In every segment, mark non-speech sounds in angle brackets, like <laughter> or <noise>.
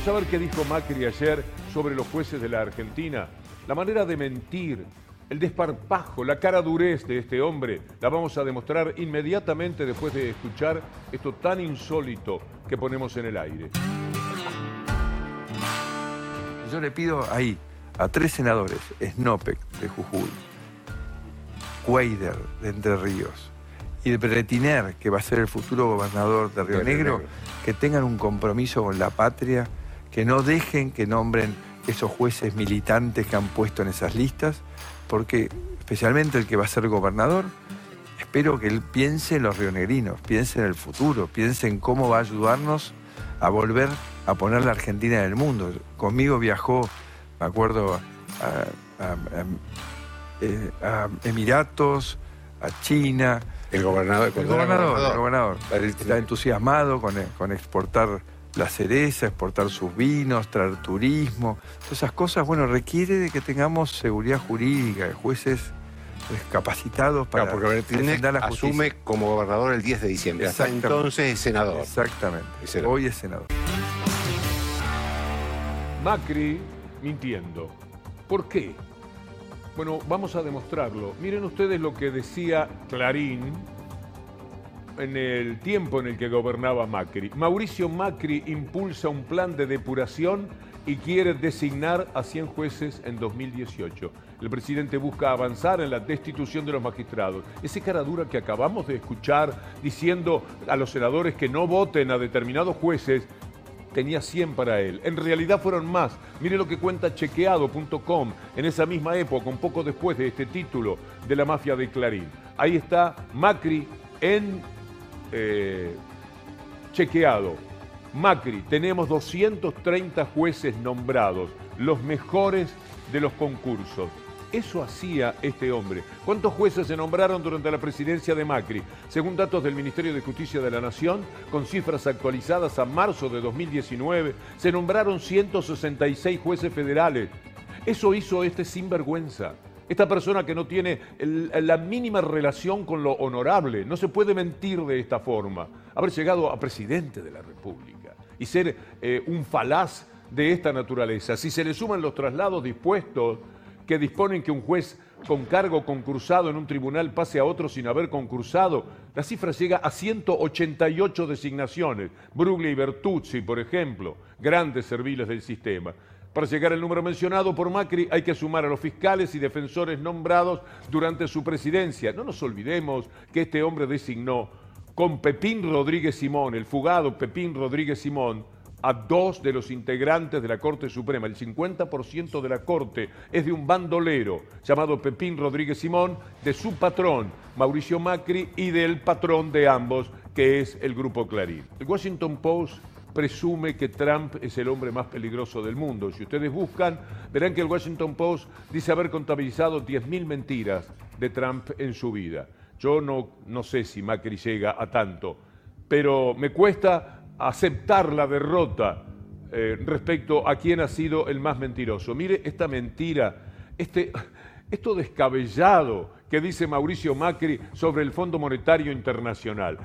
Vamos a ver qué dijo Macri ayer sobre los jueces de la Argentina. La manera de mentir, el desparpajo, la cara durez de este hombre, la vamos a demostrar inmediatamente después de escuchar esto tan insólito que ponemos en el aire. Yo le pido ahí a tres senadores, Snopek de Jujuy, Cueider de Entre Ríos y de Bretiner, que va a ser el futuro gobernador de Río De Río Negro, Negro. que tengan un compromiso con la patria, que no dejen que nombren esos jueces militantes que han puesto en esas listas, porque especialmente el que va a ser gobernador, espero que él piense en los rionegrinos, piense en el futuro, piense en cómo va a ayudarnos a volver a poner la Argentina en el mundo. Conmigo viajó, me acuerdo, a, a- a- eh, a Emiratos, a China. El gobernador. El gobernador, el gobernador. El- Está entusiasmado con, con exportar la cereza, exportar sus vinos, traer turismo. Todas esas cosas, bueno, requiere de que tengamos seguridad jurídica, de jueces capacitados para Claro, porque Bertinec defender la justicia. asume como gobernador el 10 de diciembre. Hasta entonces es senador. Exactamente. Es senador. Hoy es senador. Macri mintiendo. ¿Por qué? Bueno, vamos a demostrarlo. Miren ustedes lo que decía Clarín en el tiempo en el que gobernaba Macri. Mauricio Macri impulsa un plan de depuración y quiere designar a 100 jueces en 2018. El presidente busca avanzar en la destitución de los magistrados. Ese cara dura que acabamos de escuchar diciendo a los senadores que no voten a determinados jueces tenía 100 para él. En realidad fueron más. Mire lo que cuenta chequeado.com en esa misma época, un poco después de este título de la mafia de Clarín. Ahí está Macri en eh, chequeado. Macri, tenemos 230 jueces nombrados, los mejores de los concursos. Eso hacía este hombre. ¿Cuántos jueces se nombraron durante la presidencia de Macri? Según datos del Ministerio de Justicia de la Nación, con cifras actualizadas a marzo de 2019, se nombraron 166 jueces federales. Eso hizo este sinvergüenza. Esta persona que no tiene la mínima relación con lo honorable. No se puede mentir de esta forma. Haber llegado a presidente de la República y ser eh, un falaz de esta naturaleza. Si se le suman los traslados dispuestos que disponen que un juez con cargo concursado en un tribunal pase a otro sin haber concursado, la cifra llega a 188 designaciones. Bruglia y Bertuzzi, por ejemplo, grandes serviles del sistema. Para llegar al número mencionado por Macri hay que sumar a los fiscales y defensores nombrados durante su presidencia. No nos olvidemos que este hombre designó con Pepín Rodríguez Simón, el fugado Pepín Rodríguez Simón, a dos de los integrantes de la Corte Suprema. El 50% de la Corte es de un bandolero llamado Pepín Rodríguez Simón, de su patrón, Mauricio Macri, y del patrón de ambos, que es el Grupo Clarín. El Washington Post presume que Trump es el hombre más peligroso del mundo. Si ustedes buscan, verán que el Washington Post dice haber contabilizado 10.000 mentiras de Trump en su vida. Yo no, no sé si Macri llega a tanto, pero me cuesta aceptar la derrota eh, respecto a quién ha sido el más mentiroso. Mire esta mentira, este, esto descabellado que dice Mauricio Macri sobre el Fondo Monetario Internacional.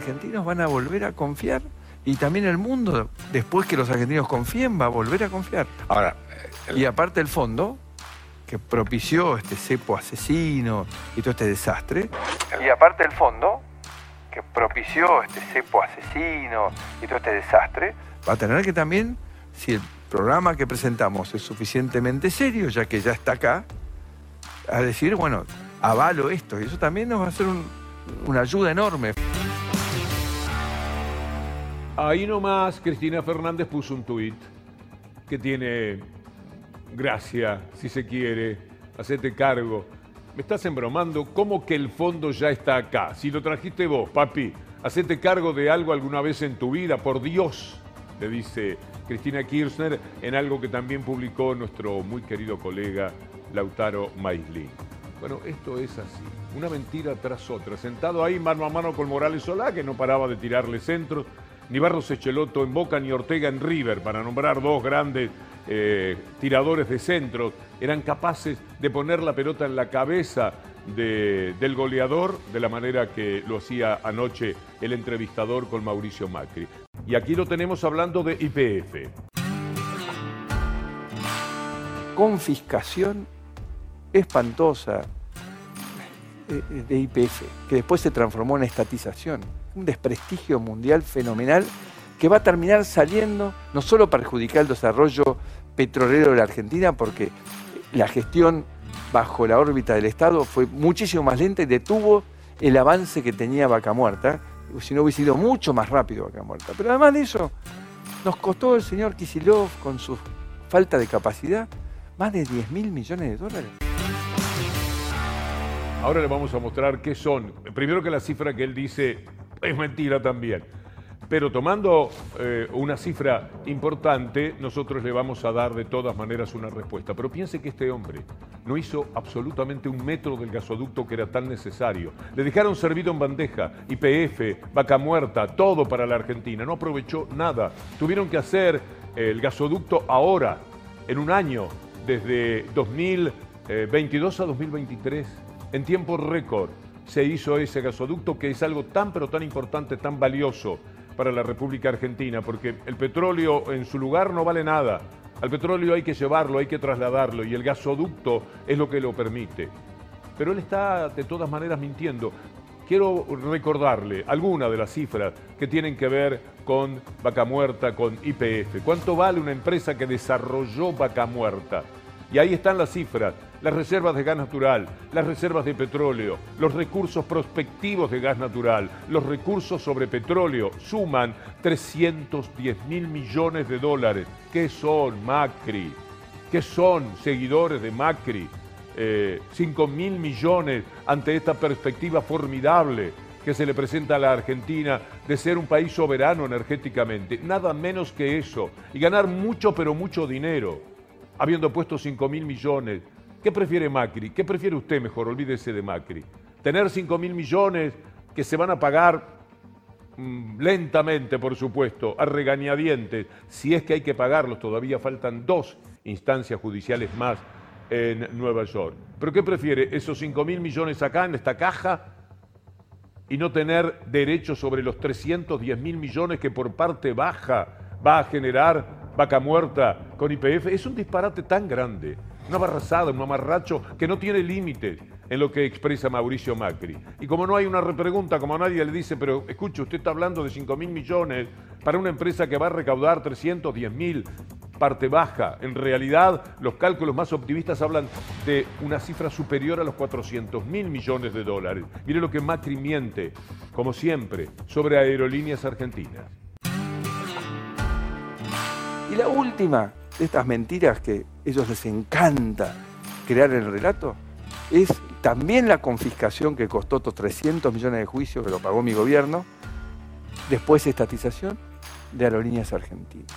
Argentinos van a volver a confiar y también el mundo, después que los argentinos confíen, va a volver a confiar. Ahora, Y aparte el fondo, que propició este cepo asesino y todo este desastre. Y aparte el fondo, que propició este cepo asesino y todo este desastre. Va a tener que también, si el programa que presentamos es suficientemente serio, ya que ya está acá, a decir, bueno, avalo esto. Y eso también nos va a hacer un- una ayuda enorme. Ahí nomás Cristina Fernández puso un tuit que tiene gracia, si se quiere, hacete cargo. Me estás embromando, ¿cómo que el fondo ya está acá? Si lo trajiste vos, papi, hacete cargo de algo alguna vez en tu vida, por Dios, le dice Cristina Kirchner en algo que también publicó nuestro muy querido colega Lautaro Maislin. Bueno, esto es así, una mentira tras otra, sentado ahí mano a mano con Morales Solá, que no paraba de tirarle centros, ni Barros Echeloto en Boca ni Ortega en River, para nombrar dos grandes eh, tiradores de centros, eran capaces de poner la pelota en la cabeza de- del goleador de la manera que lo hacía anoche el entrevistador con Mauricio Macri. Y aquí lo tenemos hablando de IPF. Confiscación espantosa eh, de IPF, que después se transformó en estatización. Un desprestigio mundial fenomenal que va a terminar saliendo no solo perjudicar el desarrollo petrolero de la Argentina, porque la gestión bajo la órbita del Estado fue muchísimo más lenta y detuvo el avance que tenía Vaca Muerta, si no hubiese ido mucho más rápido Vaca Muerta. Pero además de eso, nos costó el señor Kisilov, con su falta de capacidad, más de 10 mil millones de dólares. Ahora le vamos a mostrar qué son. Primero que la cifra que él dice <laughs> es mentira también. Pero tomando eh, una cifra importante, nosotros le vamos a dar de todas maneras una respuesta. Pero piense que este hombre no hizo absolutamente un metro del gasoducto que era tan necesario. Le dejaron servido en bandeja, IPF, vaca muerta, todo para la Argentina. No aprovechó nada. Tuvieron que hacer el gasoducto ahora, en un año, desde 2022 a 2023, en tiempo récord se hizo ese gasoducto que es algo tan pero tan importante, tan valioso para la República Argentina, porque el petróleo en su lugar no vale nada. Al petróleo hay que llevarlo, hay que trasladarlo y el gasoducto es lo que lo permite. Pero él está de todas maneras mintiendo. Quiero recordarle algunas de las cifras que tienen que ver con Vaca Muerta, con IPF. ¿Cuánto vale una empresa que desarrolló Vaca Muerta? Y ahí están las cifras, las reservas de gas natural, las reservas de petróleo, los recursos prospectivos de gas natural, los recursos sobre petróleo suman 310 mil millones de dólares. ¿Qué son Macri? ¿Qué son seguidores de Macri? Eh, 5 mil millones ante esta perspectiva formidable que se le presenta a la Argentina de ser un país soberano energéticamente. Nada menos que eso. Y ganar mucho, pero mucho dinero habiendo puesto 5 mil millones. ¿Qué prefiere Macri? ¿Qué prefiere usted mejor? Olvídese de Macri. Tener 5 mil millones que se van a pagar mmm, lentamente, por supuesto, a regañadientes, si es que hay que pagarlos, todavía faltan dos instancias judiciales más en Nueva York. ¿Pero qué prefiere? ¿Esos 5 mil millones acá en esta caja y no tener derecho sobre los 310 mil millones que por parte baja va a generar vaca muerta con IPF, es un disparate tan grande, una barrazada, un mamarracho que no tiene límites en lo que expresa Mauricio Macri. Y como no hay una repregunta, como nadie le dice, pero escuche, usted está hablando de 5 mil millones para una empresa que va a recaudar 310 mil, parte baja. En realidad, los cálculos más optimistas hablan de una cifra superior a los 400 mil millones de dólares. Mire lo que Macri miente, como siempre, sobre aerolíneas argentinas. Y la última de estas mentiras que ellos les encanta crear en el relato es también la confiscación que costó otros 300 millones de juicios que lo pagó mi gobierno, después estatización de aerolíneas argentinas.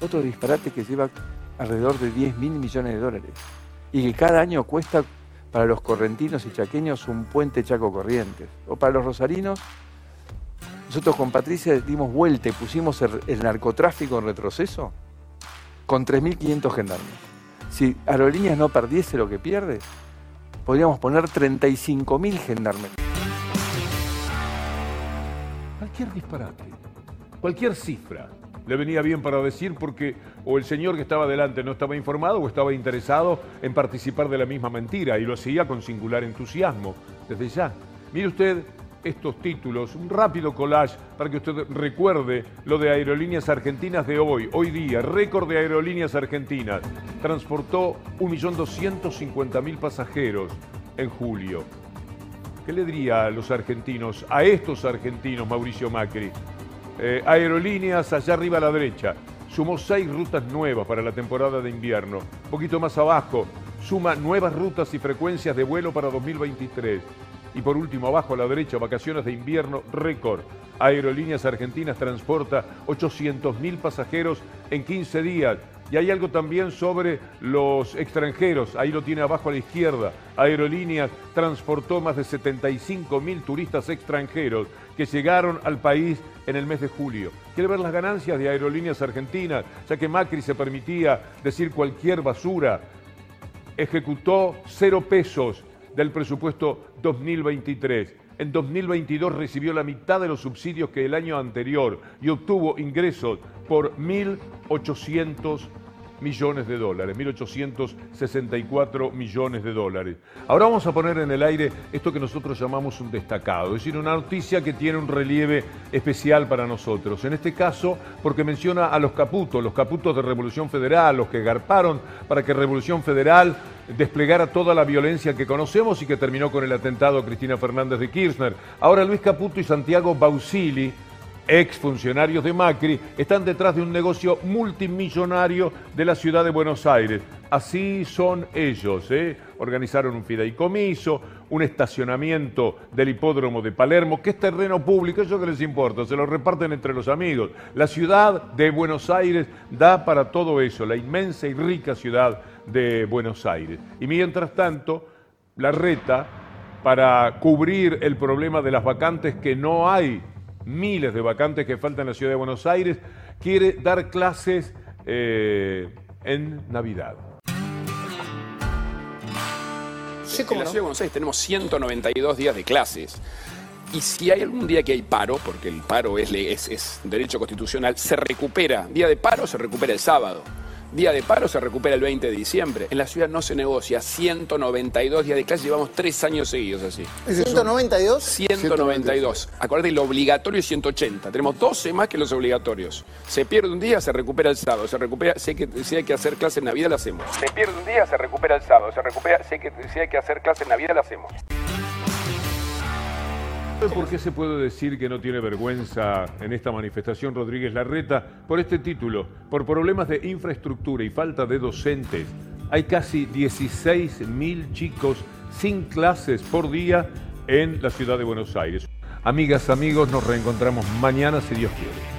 Otro disparate que lleva alrededor de 10 mil millones de dólares y que cada año cuesta para los correntinos y chaqueños un puente Chaco Corrientes. O para los rosarinos, nosotros con Patricia dimos vuelta y pusimos el, narcotráfico en retroceso con 3.500 gendarmes. Si Aerolíneas no perdiese lo que pierde, podríamos poner 35.000 gendarmes. Cualquier disparate, cualquier cifra le venía bien para decir porque o el señor que estaba delante no estaba informado o estaba interesado en participar de la misma mentira y lo hacía con singular entusiasmo desde ya. Mire usted estos títulos, un rápido collage para que usted recuerde lo de Aerolíneas Argentinas de hoy, hoy día, récord de Aerolíneas Argentinas. Transportó 1.250.000 pasajeros en julio. ¿Qué le diría a los argentinos, a estos argentinos, Mauricio Macri? Eh, aerolíneas allá arriba a la derecha. Sumó seis rutas nuevas para la temporada de invierno. Un poquito más abajo, suma nuevas rutas y frecuencias de vuelo para 2023. Y por último, abajo a la derecha, vacaciones de invierno récord. Aerolíneas Argentinas transporta 800.000 pasajeros en 15 días. Y hay algo también sobre los extranjeros, ahí lo tiene abajo a la izquierda. Aerolíneas transportó más de 75 mil turistas extranjeros que llegaron al país en el mes de julio. ¿Quiere ver las ganancias de Aerolíneas Argentinas? Ya que Macri se permitía decir cualquier basura, ejecutó cero pesos del presupuesto 2023. en 2022 recibió la mitad de los subsidios que el año anterior y obtuvo ingresos por 1.800 millones de dólares, 1.864 millones de dólares. Ahora vamos a poner en el aire esto que nosotros llamamos un destacado, es decir, una noticia que tiene un relieve especial para nosotros. En este caso, porque menciona a los caputos, los caputos de Revolución Federal, los que garparon para que Revolución Federal desplegara toda la violencia que conocemos y que terminó con el atentado a Cristina Fernández de Kirchner. Ahora Luis Caputo y Santiago Bausili ex funcionarios de Macri, están detrás de un negocio multimillonario de la ciudad de Buenos Aires. Así son ellos. ¿eh? Organizaron un fideicomiso, un estacionamiento del hipódromo de Palermo, que es terreno público, eso que les importa, se lo reparten entre los amigos. La ciudad de Buenos Aires da para todo eso, la inmensa y rica ciudad de Buenos Aires. Y mientras tanto, la reta, para cubrir el problema de las vacantes que no hay miles de vacantes que faltan en la ciudad de Buenos Aires, quiere dar clases eh, en Navidad. En la ciudad de Buenos Aires tenemos 192 días de clases. Y si hay algún día que hay paro, porque el paro es, es, es derecho constitucional, se recupera. Día de paro se recupera el sábado. Día de paro se recupera el 20 de diciembre. En la ciudad no se negocia. 192 días de clase, llevamos tres años seguidos así. ¿192? 192. Acuérdate, lo obligatorio es 180. Tenemos 12 más que los obligatorios. Se pierde un día, se recupera el sábado. Se recupera, sé que si hay que hacer clase en Navidad, la hacemos. Se pierde un día, se recupera el sábado. Se recupera, sé que si hay que hacer clase en Navidad, la hacemos. ¿Por qué se puede decir que no tiene vergüenza en esta manifestación Rodríguez Larreta? Por este título, por problemas de infraestructura y falta de docentes. Hay casi 16.000 chicos sin clases por día en la ciudad de Buenos Aires. Amigas, amigos, nos reencontramos mañana si Dios quiere.